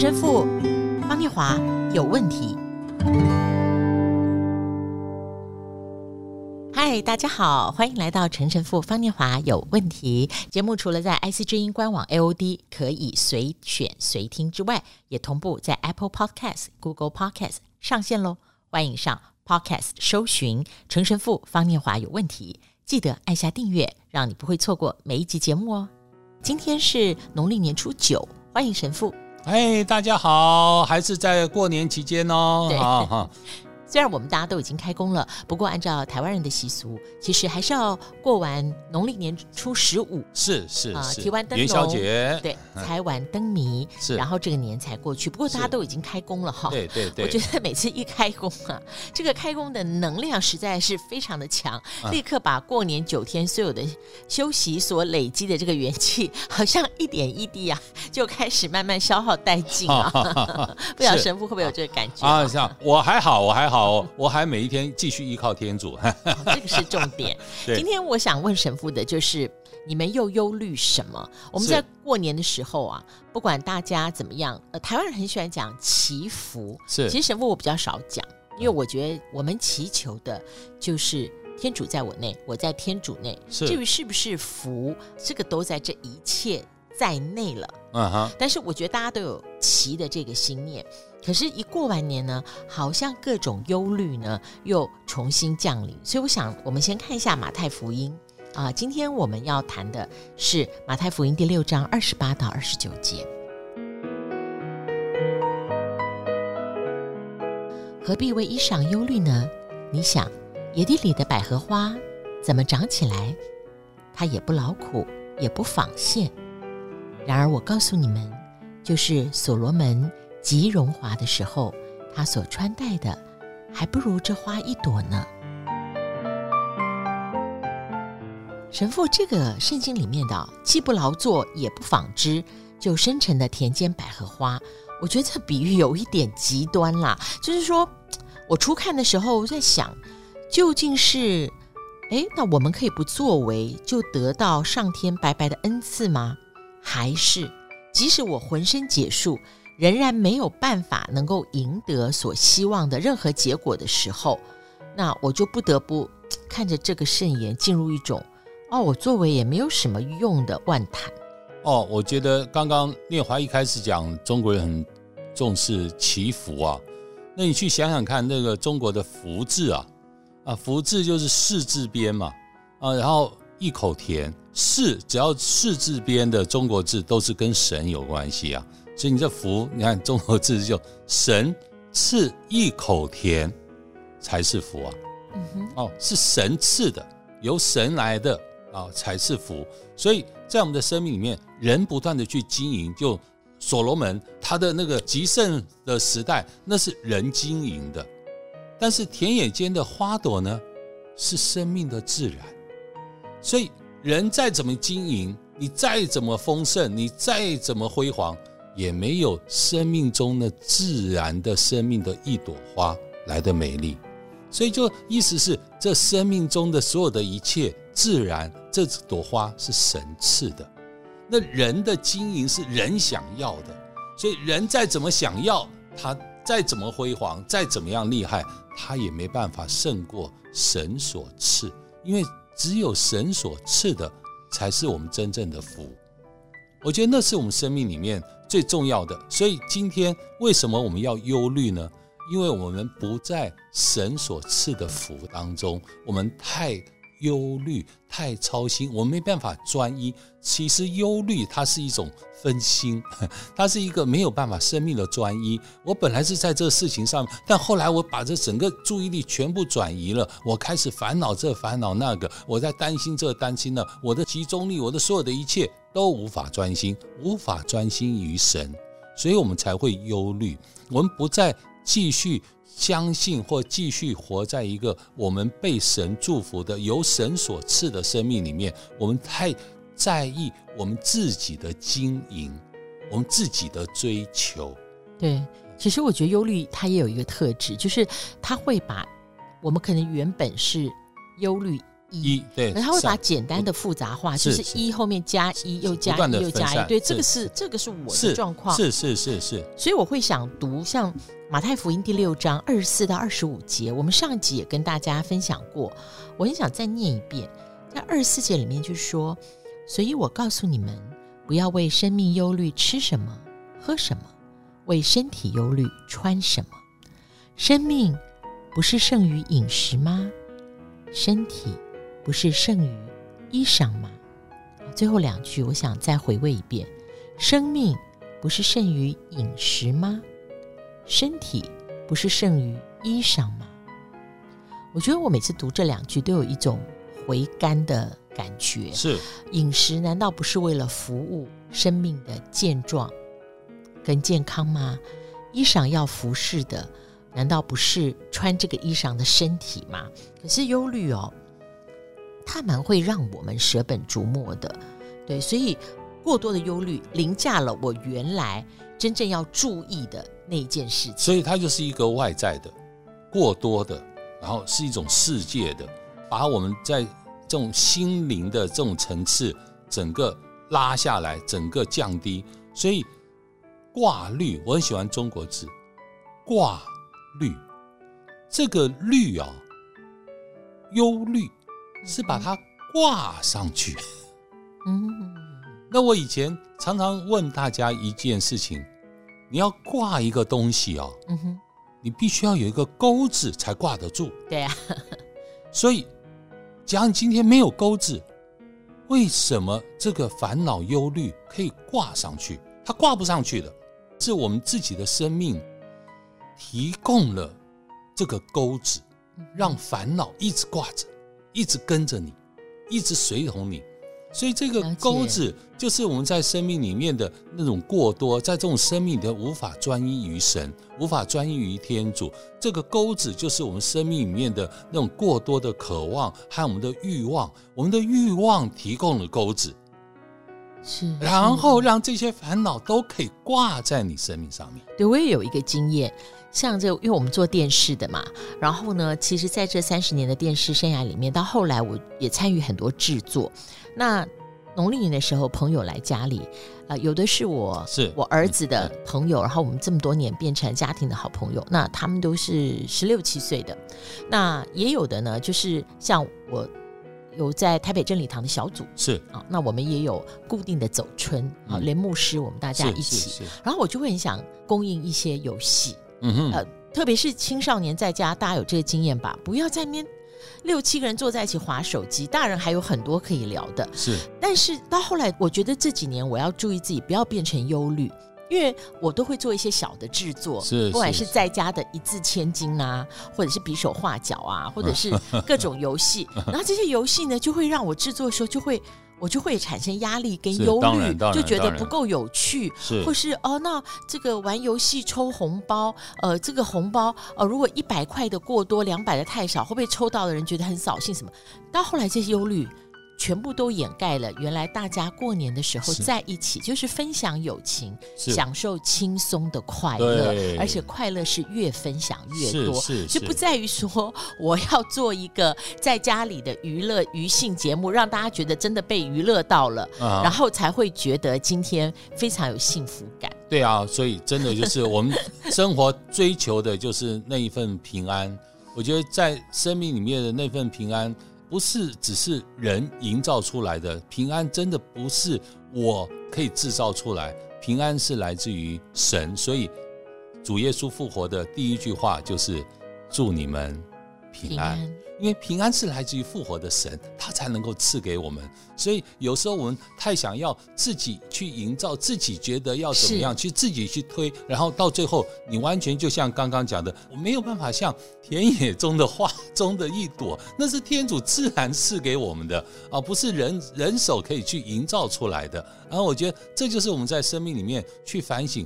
陈神父方念华有问题。嗨，大家好，欢迎来到陈神父方念华有问题节目。除了在 IC 之音官网 AOD 可以随选随听之外，也同步在 Apple Podcast、Google Podcast 上线喽。欢迎上 Podcast 搜寻陈神父方念华有问题，记得按下订阅，让你不会错过每一集节目哦。今天是农历年初九，欢迎神父。哎，大家好，还是在过年期间哦。对好好虽然我们大家都已经开工了，不过按照台湾人的习俗，其实还是要过完农历年初十五，是是啊，提完灯笼，元宵节，对，才完灯谜，是，然后这个年才过去。不过大家都已经开工了哈，对对对，我觉得每次一开工啊，这个开工的能量实在是非常的强，立刻把过年九天所有的休息所累积的这个元气，好像一点一滴啊，就开始慢慢消耗殆尽啊。不晓得神父会不会有这个感觉啊？像我还好，我还好。好，我还每一天继续依靠天主，哦，这个是重点。今天我想问神父的就是，你们又忧虑什么？我们在过年的时候啊，不管大家怎么样，呃，台湾人很喜欢讲祈福，是。其实神父我比较少讲，因为我觉得我们祈求的就是天主在我内，我在天主内。至于是不是福，这个都在这一切在内了。嗯哼。但是我觉得大家都有祈的这个心念。可是，一过完年呢，好像各种忧虑呢又重新降临。所以，我想我们先看一下马太福音啊。今天我们要谈的是马太福音第六章二十八到二十九节。何必为衣裳忧虑呢？你想，野地里的百合花怎么长起来？它也不劳苦，也不纺线。然而，我告诉你们，就是所罗门。极荣华的时候，他所穿戴的还不如这花一朵呢。神父，这个圣经里面的既不劳作也不纺织就生成的田间百合花，我觉得这比喻有一点极端啦。就是说，我初看的时候在想，究竟是，哎，那我们可以不作为就得到上天白白的恩赐吗？还是即使我浑身解数，仍然没有办法能够赢得所希望的任何结果的时候，那我就不得不看着这个圣言进入一种哦，我作为也没有什么用的万谈。哦，我觉得刚刚念华一开始讲中国人很重视祈福啊，那你去想想看，那个中国的福字啊，啊福字就是四字边嘛，啊然后一口田，四只要四字边的中国字都是跟神有关系啊。所以你这福，你看中国字就神赐一口甜才是福啊，嗯哼，哦，是神赐的，由神来的啊才是福。所以在我们的生命里面，人不断的去经营，就所罗门他的那个极盛的时代，那是人经营的。但是田野间的花朵呢，是生命的自然。所以人再怎么经营，你再怎么丰盛，你再怎么辉煌。也没有生命中的自然的生命的一朵花来的美丽，所以就意思是，这生命中的所有的一切自然，这朵花是神赐的。那人的经营是人想要的，所以人再怎么想要，他再怎么辉煌，再怎么样厉害，他也没办法胜过神所赐，因为只有神所赐的才是我们真正的福。我觉得那是我们生命里面最重要的，所以今天为什么我们要忧虑呢？因为我们不在神所赐的福当中，我们太。忧虑太操心，我们没办法专一。其实忧虑它是一种分心，它是一个没有办法生命的专一。我本来是在这个事情上，但后来我把这整个注意力全部转移了，我开始烦恼这烦恼那个，我在担心这担心那，我的集中力，我的所有的一切都无法专心，无法专心于神，所以我们才会忧虑。我们不再继续。相信或继续活在一个我们被神祝福的、由神所赐的生命里面，我们太在意我们自己的经营，我们自己的追求。对，其实我觉得忧虑它也有一个特质，就是它会把我们可能原本是忧虑一，对，他会把简单的复杂化，就是一后面加一又加一又加一，对，这个是这个是我的状况，是是是是，所以我会想读像马太福音第六章二十四到二十五节，我们上一集也跟大家分享过，我很想再念一遍，在二十四节里面就说，所以我告诉你们，不要为生命忧虑，吃什么，喝什么；为身体忧虑，穿什么。生命不是胜于饮食吗？身体不是胜于衣裳吗？最后两句，我想再回味一遍：生命不是胜于饮食吗？身体不是胜于衣裳吗？我觉得我每次读这两句，都有一种回甘的感觉。是饮食难道不是为了服务生命的健壮跟健康吗？衣裳要服侍的。难道不是穿这个衣裳的身体吗？可是忧虑哦，它蛮会让我们舍本逐末的，对，所以过多的忧虑凌驾了我原来真正要注意的那一件事情。所以它就是一个外在的过多的，然后是一种世界的，把我们在这种心灵的这种层次整个拉下来，整个降低。所以挂虑，我很喜欢中国字挂。虑，这个虑啊，忧虑是把它挂上去。嗯，那我以前常常问大家一件事情：你要挂一个东西哦，嗯哼，你必须要有一个钩子才挂得住。对啊，所以，假如你今天没有钩子，为什么这个烦恼忧虑可以挂上去？它挂不上去的，是我们自己的生命。提供了这个钩子，让烦恼一直挂着，一直跟着你，一直随同你。所以这个钩子就是我们在生命里面的那种过多，在这种生命里面无法专一于神，无法专一于天主。这个钩子就是我们生命里面的那种过多的渴望和我们的欲望。我们的欲望提供了钩子，是，然后让这些烦恼都可以挂在你生命上面。对，我也有一个经验。像这，因为我们做电视的嘛，然后呢，其实在这三十年的电视生涯里面，到后来我也参与很多制作。那农历年的时候，朋友来家里，啊、呃，有的是我是我儿子的朋友，然后我们这么多年变成家庭的好朋友。那他们都是十六七岁的，那也有的呢，就是像我有在台北真理堂的小组是啊，那我们也有固定的走春啊，连牧师我们大家一起，然后我就会很想供应一些游戏。嗯哼，呃，特别是青少年在家，大家有这个经验吧？不要在面六七个人坐在一起划手机，大人还有很多可以聊的。是，但是到后来，我觉得这几年我要注意自己，不要变成忧虑，因为我都会做一些小的制作，是，不管是在家的一字千金啊，或者是比手画脚啊，或者是各种游戏，然后这些游戏呢，就会让我制作的时候就会。我就会产生压力跟忧虑，就觉得不够有趣，是或是哦，那这个玩游戏抽红包，呃，这个红包呃，如果一百块的过多，两百的太少，会不会抽到的人觉得很扫兴？什么？到后来这些忧虑。全部都掩盖了，原来大家过年的时候在一起，就是分享友情，享受轻松的快乐，而且快乐是越分享越多，就不在于说我要做一个在家里的娱乐娱性节目，让大家觉得真的被娱乐到了，然后才会觉得今天非常有幸福感。对啊，所以真的就是我们生活追求的就是那一份平安。我觉得在生命里面的那份平安。不是只是人营造出来的平安，真的不是我可以制造出来。平安是来自于神，所以主耶稣复活的第一句话就是祝你们平安。平安因为平安是来自于复活的神，他才能够赐给我们。所以有时候我们太想要自己去营造，自己觉得要怎么样，去自己去推，然后到最后你完全就像刚刚讲的，我没有办法像田野中的花中的一朵，那是天主自然赐给我们的啊，不是人人手可以去营造出来的。然后我觉得这就是我们在生命里面去反省，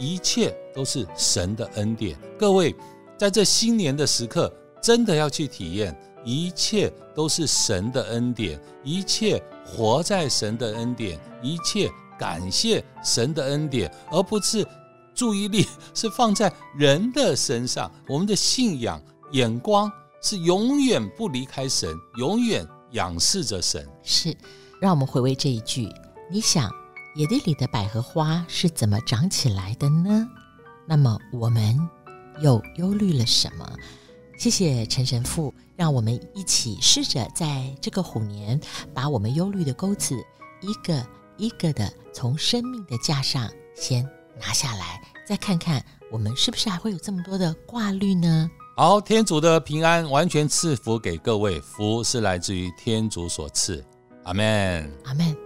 一切都是神的恩典。各位在这新年的时刻。真的要去体验，一切都是神的恩典，一切活在神的恩典，一切感谢神的恩典，而不是注意力是放在人的身上。我们的信仰眼光是永远不离开神，永远仰视着神。是，让我们回味这一句。你想，野地里的百合花是怎么长起来的呢？那么我们又忧虑了什么？谢谢陈神父，让我们一起试着在这个虎年，把我们忧虑的钩子一个一个的从生命的架上先拿下来，再看看我们是不是还会有这么多的挂虑呢？好，天主的平安完全赐福给各位，福是来自于天主所赐。阿门，阿门。